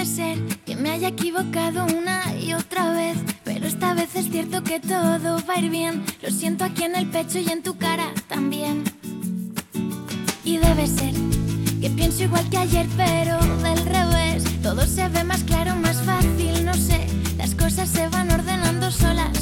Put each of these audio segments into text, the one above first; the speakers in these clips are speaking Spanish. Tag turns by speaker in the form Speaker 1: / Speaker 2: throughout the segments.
Speaker 1: puede ser que me haya equivocado una y otra vez, pero esta vez es cierto que todo va a ir bien. Lo siento aquí en el pecho y en tu cara también. Y debe ser que pienso igual que ayer, pero del revés. Todo se ve más claro, más fácil, no sé. Las cosas se van ordenando solas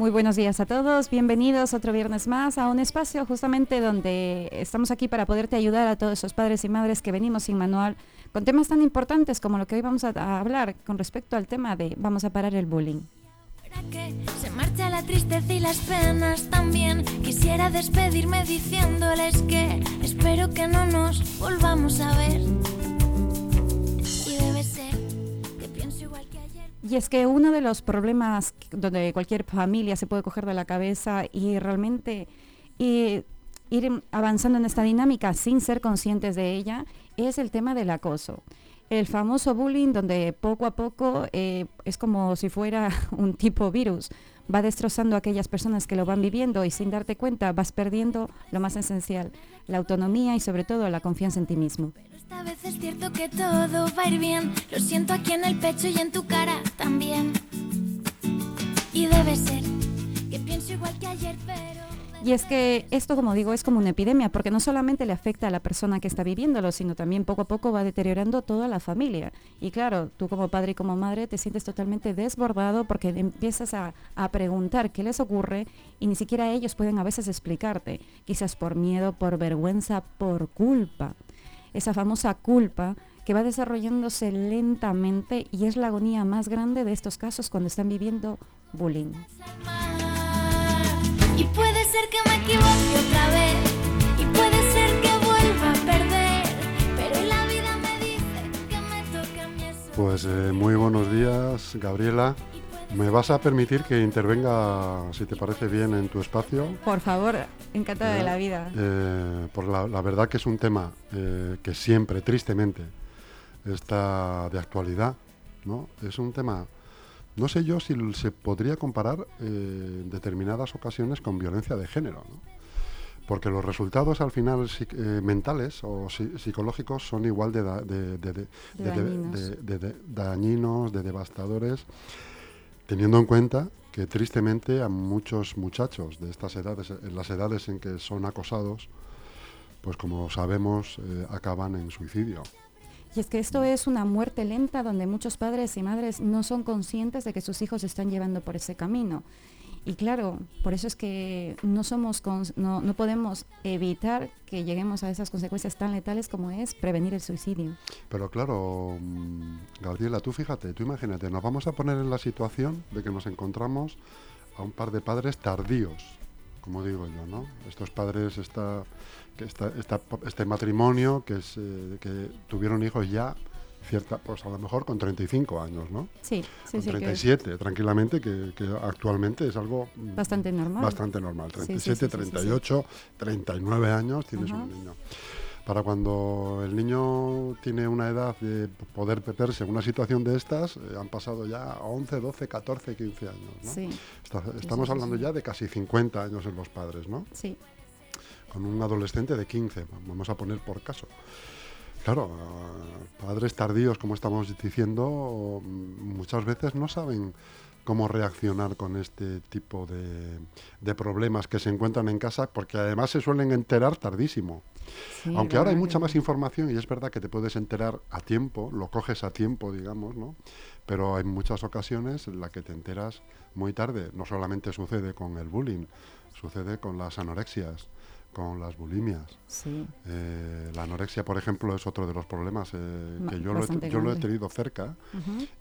Speaker 1: Muy
Speaker 2: buenos días a todos, bienvenidos otro viernes más a un espacio justamente donde estamos aquí para poderte ayudar a todos esos padres y madres que venimos sin manual con temas tan importantes como lo que hoy vamos a, hablar con respecto al tema de vamos a parar el bullying.
Speaker 1: Que se marcha la tristeza y las penas también. Quisiera despedirme diciéndoles que espero que no nos volvamos a ver. Y debe
Speaker 2: Y es que uno de los problemas donde cualquier familia se puede coger de la cabeza y realmente ir avanzando en esta dinámica sin ser conscientes de ella es el tema del acoso. El famoso bullying donde poco a poco eh, es como si fuera un tipo virus. Va destrozando a aquellas personas que lo van viviendo y sin darte cuenta vas perdiendo lo más esencial, la autonomía y sobre todo la confianza en ti mismo.
Speaker 1: Pero esta vez es cierto que todo va a ir bien. Lo siento aquí en el pecho y en tu cara también. Y debe ser que pienso igual que ayer, pero.
Speaker 2: Y es que esto, como digo, es como una epidemia, porque no solamente le afecta a la persona que está viviéndolo, sino también poco a poco va deteriorando toda la familia. Y claro, tú como padre y como madre te sientes totalmente desbordado porque empiezas a, a preguntar qué les ocurre y ni siquiera ellos pueden a veces explicarte, quizás por miedo, por vergüenza, por culpa. Esa famosa culpa que va desarrollándose lentamente y es la agonía más grande de estos casos cuando están viviendo bullying.
Speaker 1: Ser que me equivoque otra vez. Y puede ser que vuelva a perder. Pero la vida me dice que me toca a mí eso.
Speaker 3: Pues eh, muy buenos días, Gabriela. ¿Me vas a permitir que intervenga, si te parece bien, en tu espacio?
Speaker 2: Por favor, encantada de
Speaker 3: Eh,
Speaker 2: la vida.
Speaker 3: Eh, porque la, la verdad que es un tema eh, que siempre, tristemente, está de actualidad. ¿no? Es un tema, no sé yo si se podría comparar eh, en determinadas ocasiones con violencia de género. ¿no? Porque los resultados al final eh, mentales o psi- psicológicos son igual da- de
Speaker 2: dañinos,
Speaker 3: de devastadores, teniendo en cuenta que tristemente a muchos muchachos de estas edades, en las edades en que son acosados, pues como sabemos, eh, acaban en suicidio.
Speaker 2: Y es que esto es una muerte lenta donde muchos padres y madres no son conscientes de que sus hijos se están llevando por ese camino. Y claro, por eso es que no somos no, no podemos evitar que lleguemos a esas consecuencias tan letales como es prevenir el suicidio.
Speaker 3: Pero claro, mm, Gabriela, tú fíjate, tú imagínate, nos vamos a poner en la situación de que nos encontramos a un par de padres tardíos, como digo yo, ¿no? Estos padres, esta, que esta- esta- este matrimonio que, es, eh, que tuvieron hijos ya, cierta, pues a lo mejor con 35 años, ¿no?
Speaker 2: Sí, sí,
Speaker 3: con
Speaker 2: sí, que es
Speaker 3: 37, tranquilamente, que, que actualmente es algo mm,
Speaker 2: bastante normal.
Speaker 3: bastante normal.
Speaker 2: Sí, sí,
Speaker 3: 37,
Speaker 2: sí, sí, sí, sí.
Speaker 3: 38, 39 años tienes
Speaker 2: Ajá.
Speaker 3: un niño. Para cuando el niño tiene una edad de poder verse en una situación de estas, eh, han pasado ya 11, 12, 14, 15 años. ¿no?
Speaker 2: Sí,
Speaker 3: Está- estamos
Speaker 2: sí,
Speaker 3: hablando
Speaker 2: sí.
Speaker 3: ya de casi 50 años en los padres, ¿no?
Speaker 2: sí.
Speaker 3: Con un adolescente de 15, vamos a poner por caso. Claro, padres tardíos, como estamos diciendo, muchas veces no saben cómo reaccionar con este tipo de, de problemas que se encuentran en casa, porque además se suelen enterar tardísimo.
Speaker 2: Sí,
Speaker 3: Aunque ahora hay mucha más información y es verdad que te puedes enterar a tiempo, lo coges a tiempo, digamos, ¿no? Pero hay muchas ocasiones en las que te enteras muy tarde. No solamente sucede con el bullying, sucede con las anorexias, con las bulimias.
Speaker 2: Sí.
Speaker 3: Eh, la anorexia, por ejemplo, es otro de los problemas eh, que yo lo, he,
Speaker 2: bastante
Speaker 3: yo lo he
Speaker 2: grande.
Speaker 3: tenido cerca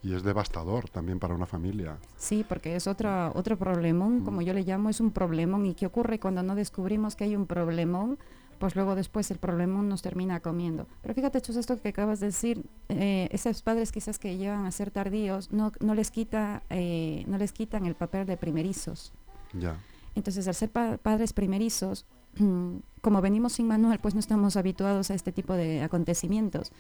Speaker 3: y es devastador también para una familia.
Speaker 2: Sí, porque es otra, otro problemón, como yo le llamo, es un problemón. ¿Y qué ocurre cuando no descubrimos que hay un problemón? Pues luego después el problemón nos termina comiendo. Pero fíjate, Chus, esto que acabas de decir, eh, esos padres quizás que llegan a ser tardíos, no, no, les quita, eh, no les quitan el papel de primerizos.
Speaker 3: Ya.
Speaker 2: Entonces, al ser pa- padres primerizos, como venimos sin manual, pues no estamos habituados a este tipo de acontecimientos.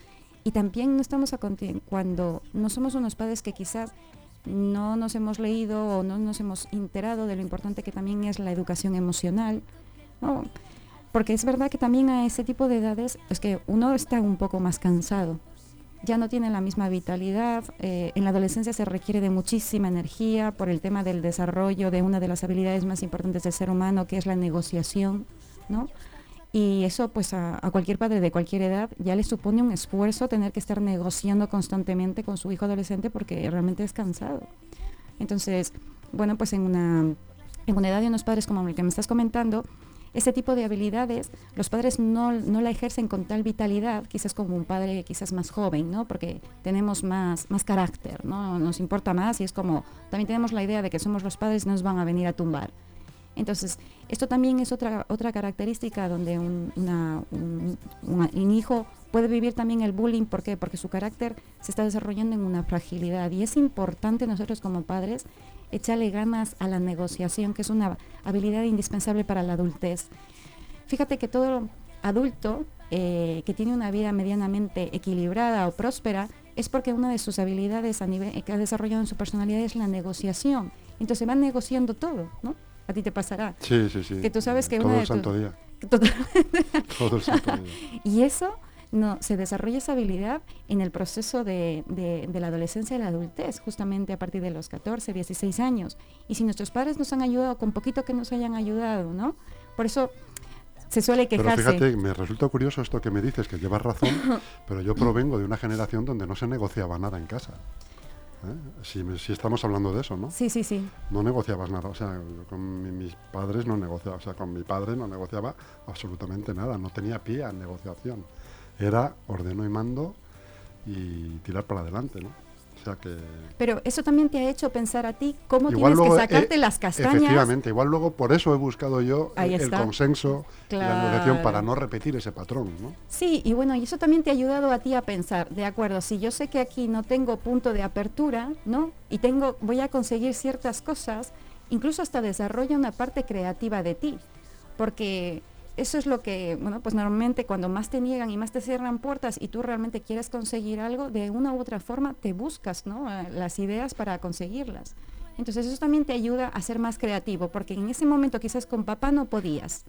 Speaker 2: Y también no estamos aconte- cuando no somos unos padres que quizás no nos hemos leído o no nos hemos enterado de lo importante que también es la educación emocional, ¿no? Porque es verdad que también a ese tipo de edades es que uno está un poco más cansado, ya no tiene la misma vitalidad. eh, en la adolescencia se requiere de muchísima energía por el tema del desarrollo de una de las habilidades más importantes del ser humano, que es la negociación, ¿no? Y eso, pues a, a cualquier padre de cualquier edad ya le supone un esfuerzo tener que estar negociando constantemente con su hijo adolescente porque realmente es cansado. Entonces, bueno, pues en una, en una edad de unos padres como el que me estás comentando, ese tipo de habilidades los padres no, no la ejercen con tal vitalidad, quizás como un padre quizás más joven, ¿no? Porque tenemos más, más carácter, ¿no? Nos importa más y es como, también tenemos la idea de que somos los padres y nos van a venir a tumbar. Entonces, esto también es otra, otra característica donde un, hijo puede vivir también el bullying. ¿Por qué? Porque su carácter se está desarrollando en una fragilidad. Y es importante nosotros como padres echarle ganas a la negociación, que es una habilidad indispensable para la adultez. Fíjate que todo adulto eh, que tiene una vida medianamente equilibrada o próspera es porque una de sus habilidades que ha desarrollado en su personalidad es la negociación. Entonces va negociando todo, ¿no? A ti te pasará.
Speaker 3: Sí, sí, sí.
Speaker 2: Que tú sabes que
Speaker 3: Todo
Speaker 2: una
Speaker 3: el
Speaker 2: de
Speaker 3: santo día. Todo el santo día.
Speaker 2: Y eso no, se desarrolla esa habilidad en el proceso de, de- de la adolescencia y la adultez, justamente a partir de los 14, 16 años. Y si nuestros padres nos han ayudado, con poquito que nos hayan ayudado, ¿no? Por eso se suele
Speaker 3: Pero
Speaker 2: quejarse.
Speaker 3: fíjate, me resulta curioso esto que me dices, que llevas razón, pero yo provengo de una generación donde no se negociaba nada en casa. ¿Eh? Si, estamos hablando de eso, ¿no?
Speaker 2: Sí, sí, sí.
Speaker 3: No negociabas nada, o sea, con mi- mis padres no negociaba, o sea, con mi padre no negociaba absolutamente nada, no tenía pie a negociación. Era ordeno y mando y tirar para adelante, ¿no? Sea que...
Speaker 2: Pero eso también te ha hecho pensar a ti cómo
Speaker 3: Igual
Speaker 2: tienes
Speaker 3: luego,
Speaker 2: que sacarte
Speaker 3: eh,
Speaker 2: las castañas.
Speaker 3: Efectivamente, igual luego por eso he buscado yo
Speaker 2: Ahí
Speaker 3: el,
Speaker 2: está.
Speaker 3: consenso y la negociación para
Speaker 2: Claro.
Speaker 3: no repetir ese patrón, ¿no?
Speaker 2: Sí, y bueno, y eso también te ha ayudado a ti a pensar, de acuerdo, si yo sé que aquí no tengo punto de apertura, ¿no? Y tengo, voy a conseguir ciertas cosas, incluso hasta desarrolla una parte creativa de ti, porque eso es lo que, bueno, pues normalmente cuando más te niegan y más te cierran puertas y tú realmente quieres conseguir algo, de una u otra forma te buscas, ¿no? Las ideas para conseguirlas. Entonces eso también te ayuda a ser más creativo, porque en ese momento quizás con papá no podías,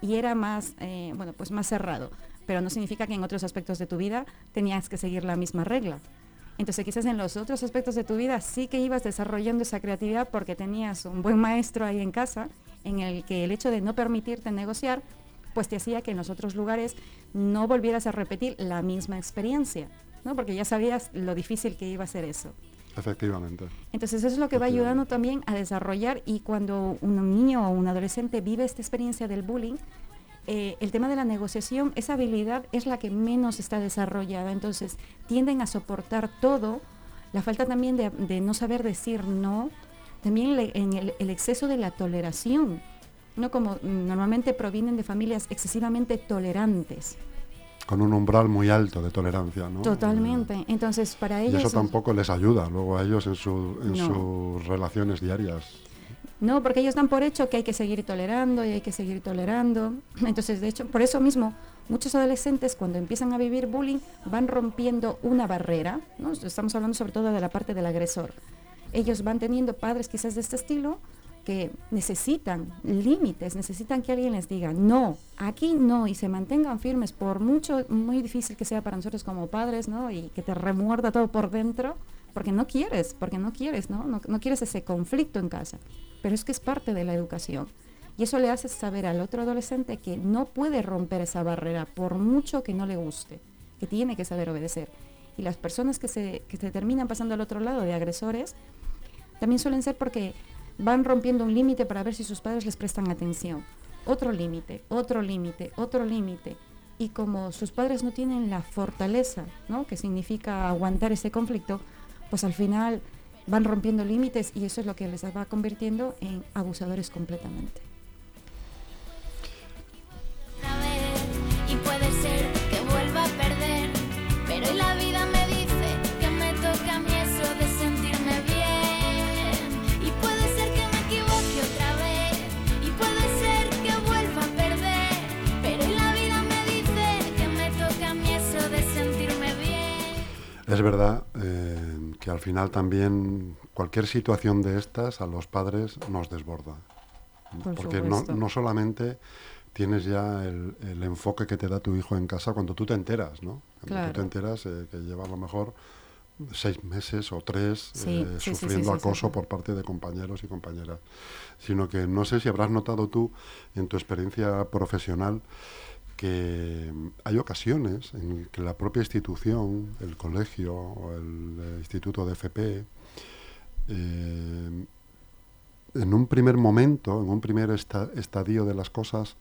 Speaker 2: y era más, eh, bueno, pues más cerrado. Pero no significa que en otros aspectos de tu vida tenías que seguir la misma regla. Entonces quizás en los otros aspectos de tu vida sí que ibas desarrollando esa creatividad porque tenías un buen maestro ahí en casa en el que el hecho de no permitirte negociar pues te hacía que en los otros lugares no volvieras a repetir la misma experiencia, ¿no? Porque ya sabías lo difícil que iba a ser eso.
Speaker 3: Efectivamente.
Speaker 2: Entonces eso es lo que va ayudando también a desarrollar y cuando un niño o un adolescente vive esta experiencia del bullying, eh, el tema de la negociación, esa habilidad es la que menos está desarrollada. Entonces tienden a soportar todo, la falta también de, de no saber decir no, también le- en el, el exceso de la toleración, no como mm, normalmente provienen de familias excesivamente tolerantes.
Speaker 3: Con un umbral muy alto de tolerancia, ¿no?
Speaker 2: Totalmente. Entonces para
Speaker 3: Y
Speaker 2: ellos...
Speaker 3: eso
Speaker 2: es-
Speaker 3: tampoco les ayuda luego a ellos en, su- en
Speaker 2: No.
Speaker 3: sus relaciones diarias.
Speaker 2: No, porque ellos dan por hecho que hay que seguir tolerando y hay que seguir tolerando. Entonces, de hecho, por eso mismo, muchos adolescentes cuando empiezan a vivir bullying van rompiendo una barrera, ¿no? Estamos hablando sobre todo de la parte del agresor. Ellos van teniendo padres quizás de este estilo que necesitan límites, necesitan que alguien les diga, no, aquí no, y se mantengan firmes, por mucho, muy difícil que sea para nosotros como padres, ¿no? Y que te remuerda todo por dentro, porque no quieres, porque no quieres, ¿no? No, no quieres ese conflicto en casa, pero es que es parte de la educación. Y eso le hace saber al otro adolescente que no puede romper esa barrera por mucho que no le guste, que tiene que saber obedecer. Y las personas que se, que se terminan pasando al otro lado de agresores, también suelen ser porque van rompiendo un límite para ver si sus padres les prestan atención. otro límite, otro límite, otro límite. Y como sus padres no tienen la fortaleza, ¿no? que significa aguantar ese conflicto, pues al final van rompiendo límites y eso es lo que les va convirtiendo en abusadores completamente.
Speaker 3: Final también cualquier situación de estas a los padres nos desborda.
Speaker 2: Por
Speaker 3: porque no, no solamente tienes ya el, el enfoque que te da tu hijo en casa cuando tú te enteras, ¿no? Cuando
Speaker 2: Claro.
Speaker 3: tú te enteras eh, que lleva a lo mejor seis meses o tres
Speaker 2: Sí,
Speaker 3: eh,
Speaker 2: sí,
Speaker 3: sufriendo
Speaker 2: sí,
Speaker 3: acoso por parte de compañeros y compañeras. Sino que no sé si habrás notado tú en tu experiencia profesional que mm, hay ocasiones en que la propia institución, el colegio o el eh, instituto de FP, eh, en un primer momento, en un primer esta- estadio de las cosas,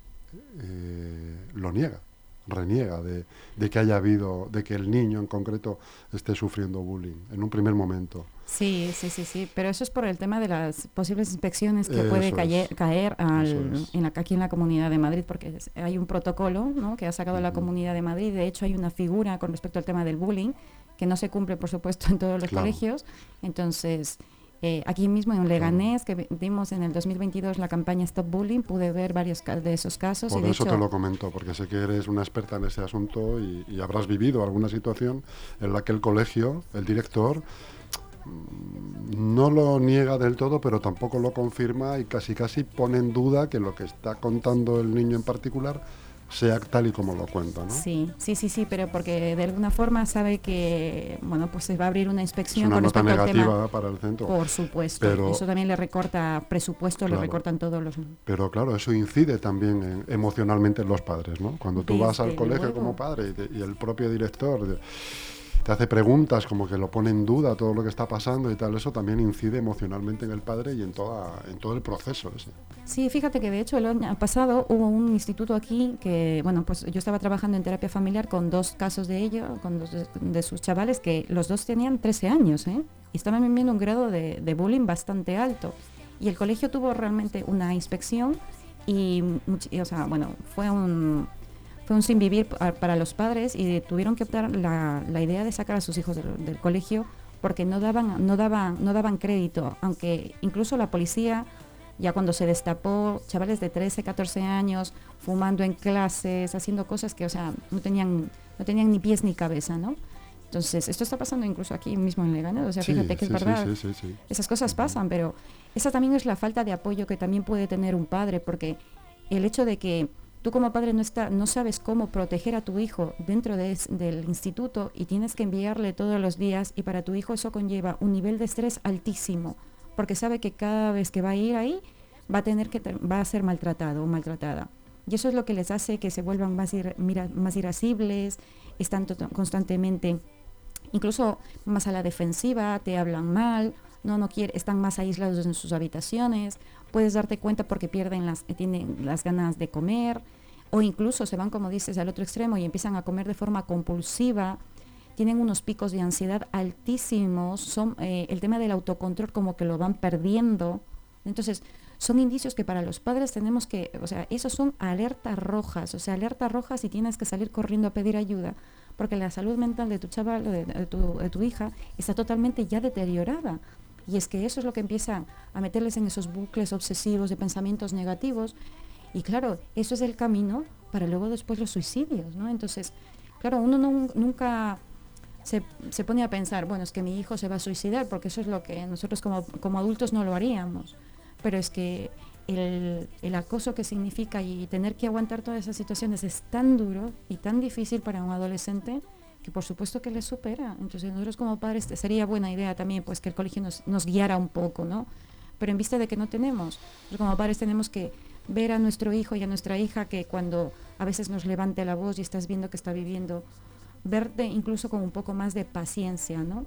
Speaker 3: eh, lo niega, reniega de, de que haya habido, de que el niño en concreto esté sufriendo bullying, en un primer momento.
Speaker 2: Sí, sí, sí, sí, pero eso es por el tema de las posibles inspecciones que
Speaker 3: Eso
Speaker 2: puede caer, caer al-
Speaker 3: es.
Speaker 2: en la, aquí en la Comunidad de Madrid, porque hay un protocolo ¿no? que ha sacado la. Comunidad de Madrid, de hecho hay una figura con respecto al tema del bullying, que no se cumple, por supuesto, en todos los
Speaker 3: Claro.
Speaker 2: colegios, entonces... eh, aquí mismo en Leganés, que vi- vimos en el 2022 la campaña Stop Bullying, pude ver varios de esos casos. y
Speaker 3: Por
Speaker 2: de
Speaker 3: eso
Speaker 2: hecho,
Speaker 3: te lo comento, porque sé que eres una experta en ese asunto y, y habrás vivido alguna situación en la que el colegio, el director, mm, no lo niega del todo, pero tampoco lo confirma y casi casi pone en duda que lo que está contando el niño en particular sea tal y como lo cuenta, ¿no?
Speaker 2: Sí, sí, sí, sí, pero porque de alguna forma sabe que, bueno, pues se va a abrir una
Speaker 3: Es
Speaker 2: inspección
Speaker 3: una
Speaker 2: con
Speaker 3: nota
Speaker 2: tema.
Speaker 3: negativa para el centro.
Speaker 2: Por supuesto,
Speaker 3: Pero-
Speaker 2: eso también le recorta presupuesto, le
Speaker 3: Claro.
Speaker 2: recortan todos los...
Speaker 3: Pero claro, eso incide también en- emocionalmente en los padres, ¿no? Cuando tú vas al colegio
Speaker 2: luego.
Speaker 3: como padre y, te- y el propio director de- te hace preguntas como que lo pone en duda todo lo que está pasando y tal, eso también incide emocionalmente en el padre y en, toda, en todo el proceso ese.
Speaker 2: Sí, fíjate que de hecho el año pasado hubo un instituto aquí que, bueno, pues yo estaba trabajando en terapia familiar con dos casos de ellos, con dos de, sus chavales que los dos tenían 13 años, ¿eh? Y estaban viviendo un grado de, bullying bastante alto. Y el colegio tuvo realmente una inspección y, y, o sea, bueno, fue un, fue un sin vivir pa- para los padres y tuvieron que optar la, la idea de sacar a sus hijos del, del colegio porque no daban, no, daban, no daban crédito, aunque incluso la policía ya cuando se destapó, chavales de 13, 14 años, fumando en clases, haciendo cosas que, o sea, no tenían, no tenían ni pies ni cabeza, ¿no? Entonces, esto está pasando incluso aquí mismo en Leganés, o sea,
Speaker 3: Sí,
Speaker 2: fíjate que
Speaker 3: sí,
Speaker 2: es verdad.
Speaker 3: sí, sí, sí.
Speaker 2: Esas cosas pasan, pero esa también es la falta de apoyo que también puede tener un padre, porque el hecho de que tú como padre no, está, no sabes cómo proteger a tu hijo dentro de del instituto y tienes que enviarle todos los días y para tu hijo eso conlleva un nivel de estrés altísimo, porque sabe que cada vez que va a ir ahí va a tener que va a ser maltratado o maltratada. Y eso es lo que les hace que se vuelvan más, ir- más irascibles, están constantemente incluso más a la defensiva, te hablan mal, no, no quiere, están más aislados en sus habitaciones, puedes darte cuenta porque pierden las, eh, tienen las ganas de comer, o incluso se van, como dices, al otro extremo y empiezan a comer de forma compulsiva, tienen unos picos de ansiedad altísimos, son, eh, el tema del autocontrol como que lo van perdiendo. Entonces, son indicios que para los padres tenemos que, o sea, esos son alertas rojas, o sea, alertas rojas y tienes que salir corriendo a pedir ayuda, porque la salud mental de tu chaval, de, de tu, de tu hija, está totalmente ya deteriorada. Y es que eso es lo que empieza a meterles en esos bucles obsesivos de pensamientos negativos. Y claro, eso es el camino para luego después los suicidios, ¿no? Entonces, claro, uno no- nunca se, se pone a pensar, bueno, es que mi hijo se va a suicidar, porque eso es lo que nosotros como, como adultos no lo haríamos. Pero es que el, el acoso que significa y tener que aguantar todas esas situaciones es tan duro y tan difícil para un adolescente que por supuesto que le supera. Entonces nosotros como padres sería buena idea también pues que el colegio nos, nos guiara un poco, ¿no? Pero en vista de que no tenemos, nosotros como padres tenemos que ver a nuestro hijo y a nuestra hija que cuando a veces nos levante la voz y estás viendo que está viviendo, verte incluso con un poco más de paciencia, ¿no?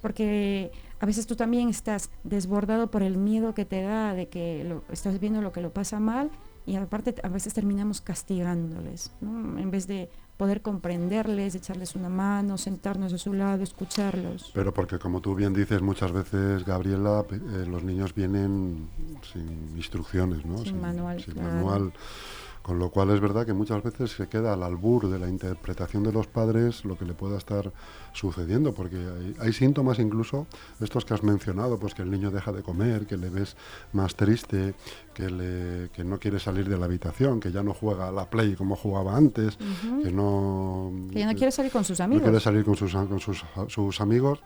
Speaker 2: Porque a veces tú también estás desbordado por el miedo que te da de que lo, estás viendo lo que lo pasa mal y aparte a veces terminamos castigándoles, ¿no? en vez de poder comprenderles, echarles una mano, sentarnos a su lado, escucharlos.
Speaker 3: Pero porque como tú bien dices muchas veces, Gabriela, eh, los niños vienen sin instrucciones, ¿no?
Speaker 2: Sin, manual.
Speaker 3: Sin manual con lo cual es verdad que muchas veces se queda al albur de la interpretación de los padres lo que le pueda estar sucediendo, porque hay, síntomas incluso, estos que has mencionado, pues que el niño deja de comer, que le ves más triste, que, le, que no quiere salir de la habitación, que ya no juega a la play como jugaba antes, que no...
Speaker 2: Que ya no quiere salir con sus amigos.
Speaker 3: No quiere salir con sus, con sus, amigos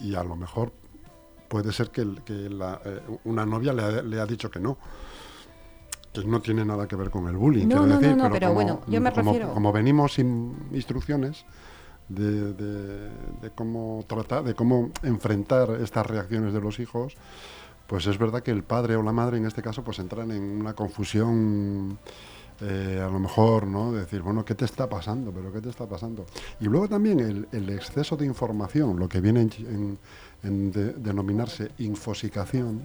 Speaker 3: y a lo mejor puede ser que, eh, una novia le le ha dicho que no que no tiene nada que ver con el bullying.
Speaker 2: No,
Speaker 3: no,
Speaker 2: no, no, pero, bueno, yo me refiero...
Speaker 3: Como venimos sin instrucciones de, de, cómo tratar, de cómo enfrentar estas reacciones de los hijos, pues es verdad que el padre o la madre en este caso pues entran en una confusión eh, a lo mejor, ¿no? decir, bueno, ¿qué te está pasando? ¿Pero qué te está pasando? Y luego también el, exceso de información, lo que viene en, denominarse infosicación,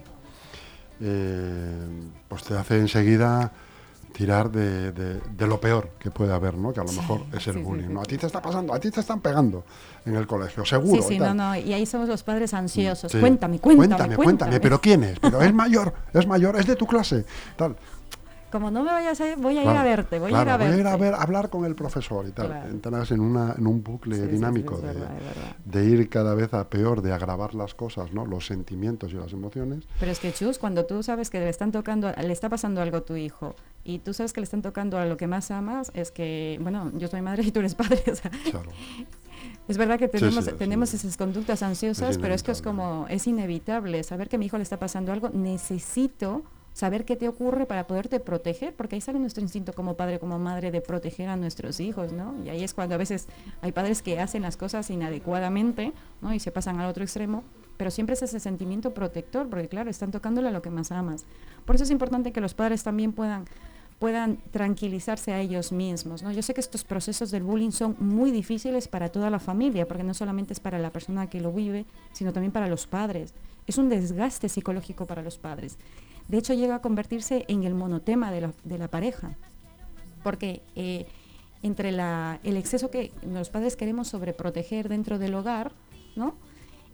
Speaker 3: eh, pues te hace enseguida tirar de, lo peor que puede haber, ¿no? Que a lo mejor es el bullying, ¿no? A ti te está pasando, a ti te están pegando en el colegio, seguro.
Speaker 2: Sí, sí, no, no, y ahí somos los padres ansiosos. Cuéntame, cuéntame, cuéntame,
Speaker 3: cuéntame, pero ¿quién es? Pero es mayor, es mayor, es de tu clase, tal
Speaker 2: como no me vayas a ir, voy a ir a verte, voy a ir a.
Speaker 3: Voy a ir a ver, hablar con el profesor y tal. Entras en, una, en un bucle dinámico de, ir cada vez a peor, de agravar las cosas, ¿no? Los sentimientos y las emociones.
Speaker 2: Pero es que, Chus, cuando tú sabes que le están tocando, le está pasando algo a tu hijo y tú sabes que le están tocando a lo que más amas, es que, bueno, yo soy madre y tú eres padre, o sea, claro. Es verdad que tenemos, tenemos esas conductas ansiosas, pero es que es como, es inevitable saber que a mi hijo le está pasando algo, necesito saber qué te ocurre para poderte proteger, porque ahí sale nuestro instinto como padre, como madre de proteger a nuestros hijos, ¿no? Y ahí es cuando a veces hay padres que hacen las cosas inadecuadamente, ¿no? Y se pasan al otro extremo, pero siempre es ese sentimiento protector, porque claro, están tocándole a lo que más amas. Por eso es importante que los padres también puedan puedan tranquilizarse a ellos mismos. ¿no? Yo sé que estos procesos del bullying son muy difíciles para toda la familia, porque no solamente es para la persona que lo vive, sino también para los padres. Es un desgaste psicológico para los padres. De hecho, llega a convertirse en el monotema de la, pareja, porque eh, entre el exceso que los padres queremos sobreproteger dentro del hogar, ¿no?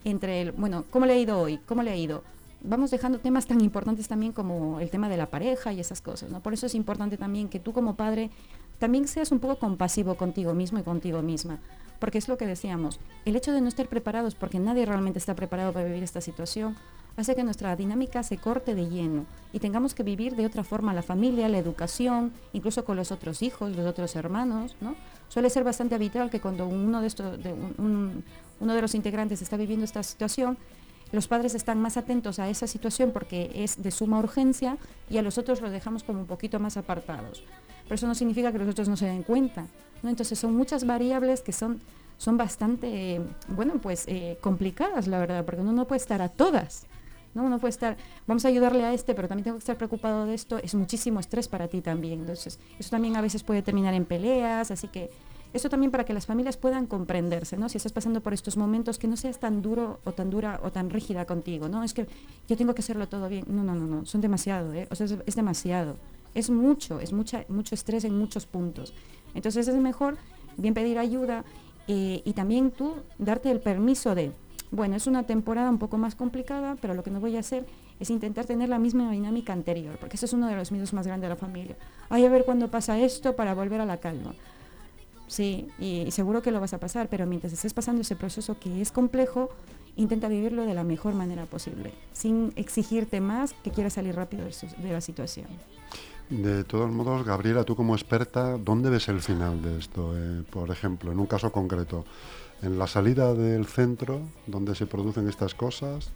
Speaker 2: Entre el, bueno, ¿cómo le ha ido hoy? ¿Cómo le ha ido? Vamos dejando temas tan importantes también como el tema de la pareja y esas cosas, ¿no? Por eso es importante también que tú como padre también seas un poco compasivo contigo mismo y contigo misma, porque es lo que decíamos, el hecho de no estar preparados, porque nadie realmente está preparado para vivir esta situación, hace que nuestra dinámica se corte de lleno y tengamos que vivir de otra forma la familia, la educación, incluso con los otros hijos, los otros hermanos, ¿no? Suele ser bastante habitual que cuando uno de, estos, uno de los integrantes está viviendo esta situación, los padres están más atentos a esa situación porque es de suma urgencia y a los otros los dejamos como un poquito más apartados. Pero eso no significa que los otros no se den cuenta. ¿no? Entonces son muchas variables que son, son bastante, bueno, pues eh, complicadas, la verdad, porque uno no puede estar a todas. ¿No? Uno puede estar, vamos a ayudarle a este, pero también tengo que estar preocupado de esto, es muchísimo estrés para ti también. Entonces, eso también a veces puede terminar en peleas, así que eso también para que las familias puedan comprenderse, ¿no? Si estás pasando por estos momentos, que no seas tan duro o tan dura o tan rígida contigo, ¿no? Es que yo tengo que hacerlo todo bien. No, no, no, no, son demasiado, ¿eh? O sea, es, demasiado. Es mucho, es mucha, mucho estrés en muchos puntos. Entonces es mejor bien pedir ayuda eh, y también tú darte el permiso de, bueno, es una temporada un poco más complicada, pero lo que no voy a hacer es intentar tener la misma dinámica anterior, porque ese es uno de los miedos más grandes de la familia. Ay, a ver cuándo pasa esto para volver a la calma. Sí, y, seguro que lo vas a pasar, pero mientras estés pasando ese proceso que es complejo, intenta vivirlo de la mejor manera posible, sin exigirte más que quieras salir rápido de, la situación.
Speaker 3: De todos modos, Gabriela, tú como experta, ¿dónde ves el final de esto? Eh, por ejemplo, en un caso concreto, en la salida del centro donde se producen estas cosas?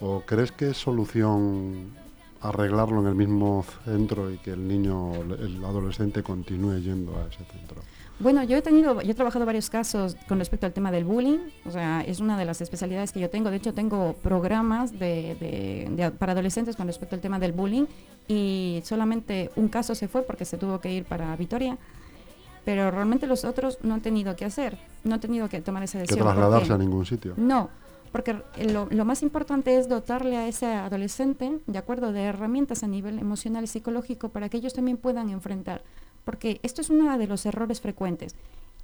Speaker 3: ¿O crees que es solución arreglarlo en el mismo centro y que el niño, el adolescente continúe yendo a ese centro?
Speaker 2: Bueno, yo he tenido, yo he trabajado varios casos con respecto al tema del bullying, o sea, es una de las especialidades que yo tengo. De hecho, tengo programas de, para adolescentes con respecto al tema del bullying y solamente un caso se fue porque se tuvo que ir para Vitoria pero realmente los otros no han tenido que hacer, no han tenido que tomar esa decisión.
Speaker 3: ¿Que trasladarse a ningún sitio?
Speaker 2: No, Porque lo, lo, más importante es dotarle a ese adolescente, de acuerdo, de herramientas a nivel emocional y psicológico para que ellos también puedan enfrentar. Porque esto es uno de los errores frecuentes.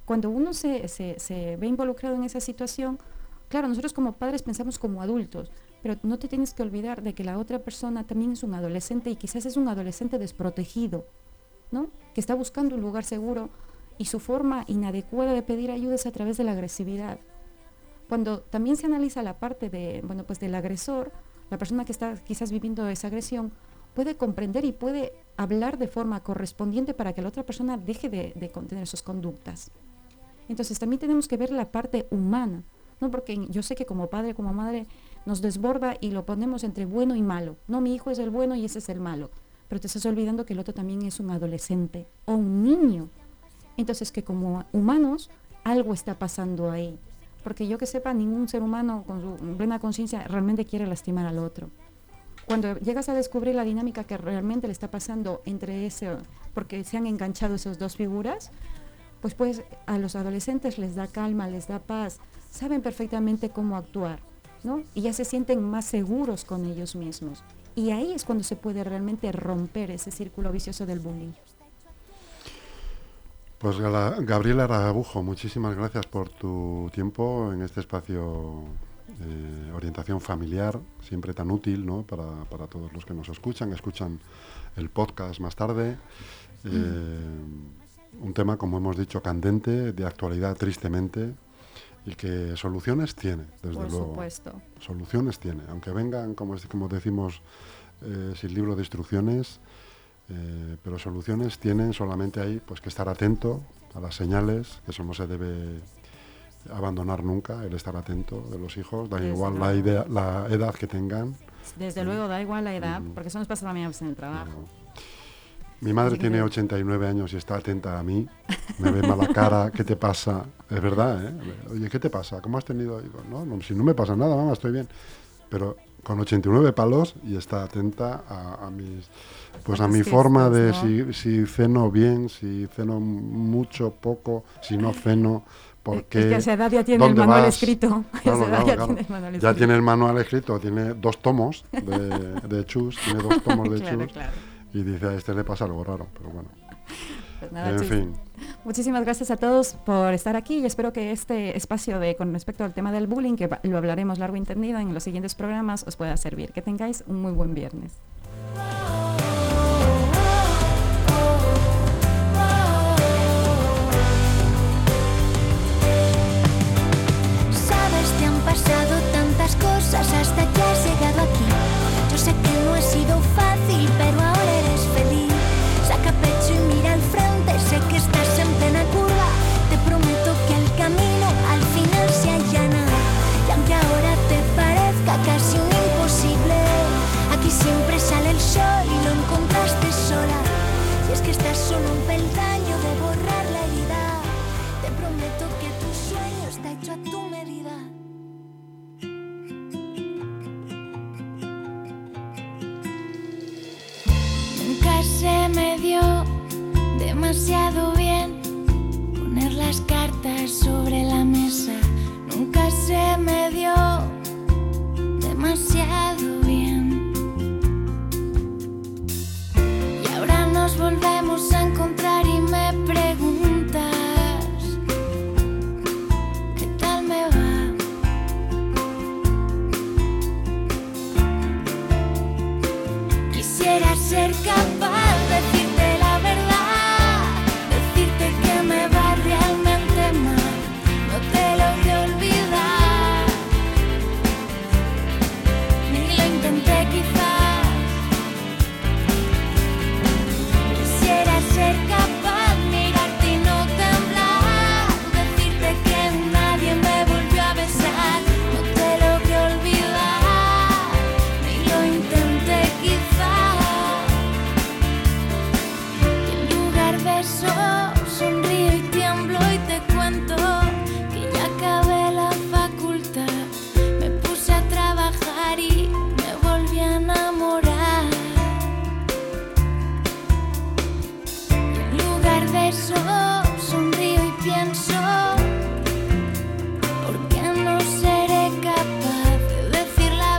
Speaker 2: Cuando uno se, se, se ve involucrado en esa situación, claro, nosotros como padres pensamos como adultos, pero no te tienes que olvidar de que la otra persona también es un adolescente y quizás es un adolescente desprotegido, ¿no? Que está buscando un lugar seguro y su forma inadecuada de pedir ayuda es a través de la agresividad. Cuando también se analiza la parte de, bueno, pues del agresor, la persona que está quizás viviendo esa agresión puede comprender y puede hablar de forma correspondiente para que la otra persona deje de, contener sus conductas. Entonces también tenemos que ver la parte humana, ¿no? Porque yo sé que como padre, como madre, nos desborda y lo ponemos entre bueno y malo. No, mi hijo es el bueno y ese es el malo. Pero te estás olvidando que el otro también es un adolescente o un niño. Entonces que como humanos algo está pasando ahí porque yo que sepa, ningún ser humano con su plena conciencia realmente quiere lastimar al otro. Cuando llegas a descubrir la dinámica que realmente le está pasando entre ese, porque se han enganchado esas dos figuras, pues pues a los adolescentes les da calma, les da paz, saben perfectamente cómo actuar, ¿no? Y ya se sienten más seguros con ellos mismos. Y ahí es cuando se puede realmente romper ese círculo vicioso del bullying.
Speaker 3: Pues Gabriela Arabujo, muchísimas gracias por tu tiempo en este espacio de orientación familiar, siempre tan útil ¿no? para, para, todos los que nos escuchan, escuchan el podcast más tarde. Eh, un tema, como hemos dicho, candente, de actualidad tristemente, y que soluciones tiene, desde
Speaker 2: por
Speaker 3: luego.
Speaker 2: Supuesto.
Speaker 3: Soluciones tiene, aunque vengan, como, como decimos, eh, sin libro de instrucciones, eh, pero soluciones tienen solamente ahí pues que estar atento a las señales, que eso no se debe abandonar nunca, el estar atento de los hijos, da igual la, idea, la edad que tengan.
Speaker 2: Desde luego, da igual la edad, porque eso nos pasa también en el trabajo.
Speaker 3: Mi madre tiene 89 años y está atenta a mí, me ve mala cara, ¿qué te pasa? Es verdad, ¿eh? Oye, ¿qué te pasa? ¿Cómo has tenido? no, no, si no me pasa nada, mamá, estoy bien. Pero con 89 palos y está atenta a, mis pues a mi forma de si, si, ceno bien, si ceno mucho, poco, si no ceno, porque... Es
Speaker 2: que a esa edad ya tiene el manual escrito.
Speaker 3: ya, tiene el manual escrito, tiene dos tomos de, de chus, tiene dos tomos de chus. Y dice, a este le pasa algo raro, pero bueno.
Speaker 2: Pues en fin. Muchísimas gracias a todos por estar aquí y espero que este espacio de con respecto al tema del bullying, que lo hablaremos largo y entendido en los siguientes programas, os pueda servir. Que tengáis un muy buen viernes.
Speaker 1: A tu medida. Nunca se me dio demasiado bien poner las cartas sobre la mesa. Nunca se me dio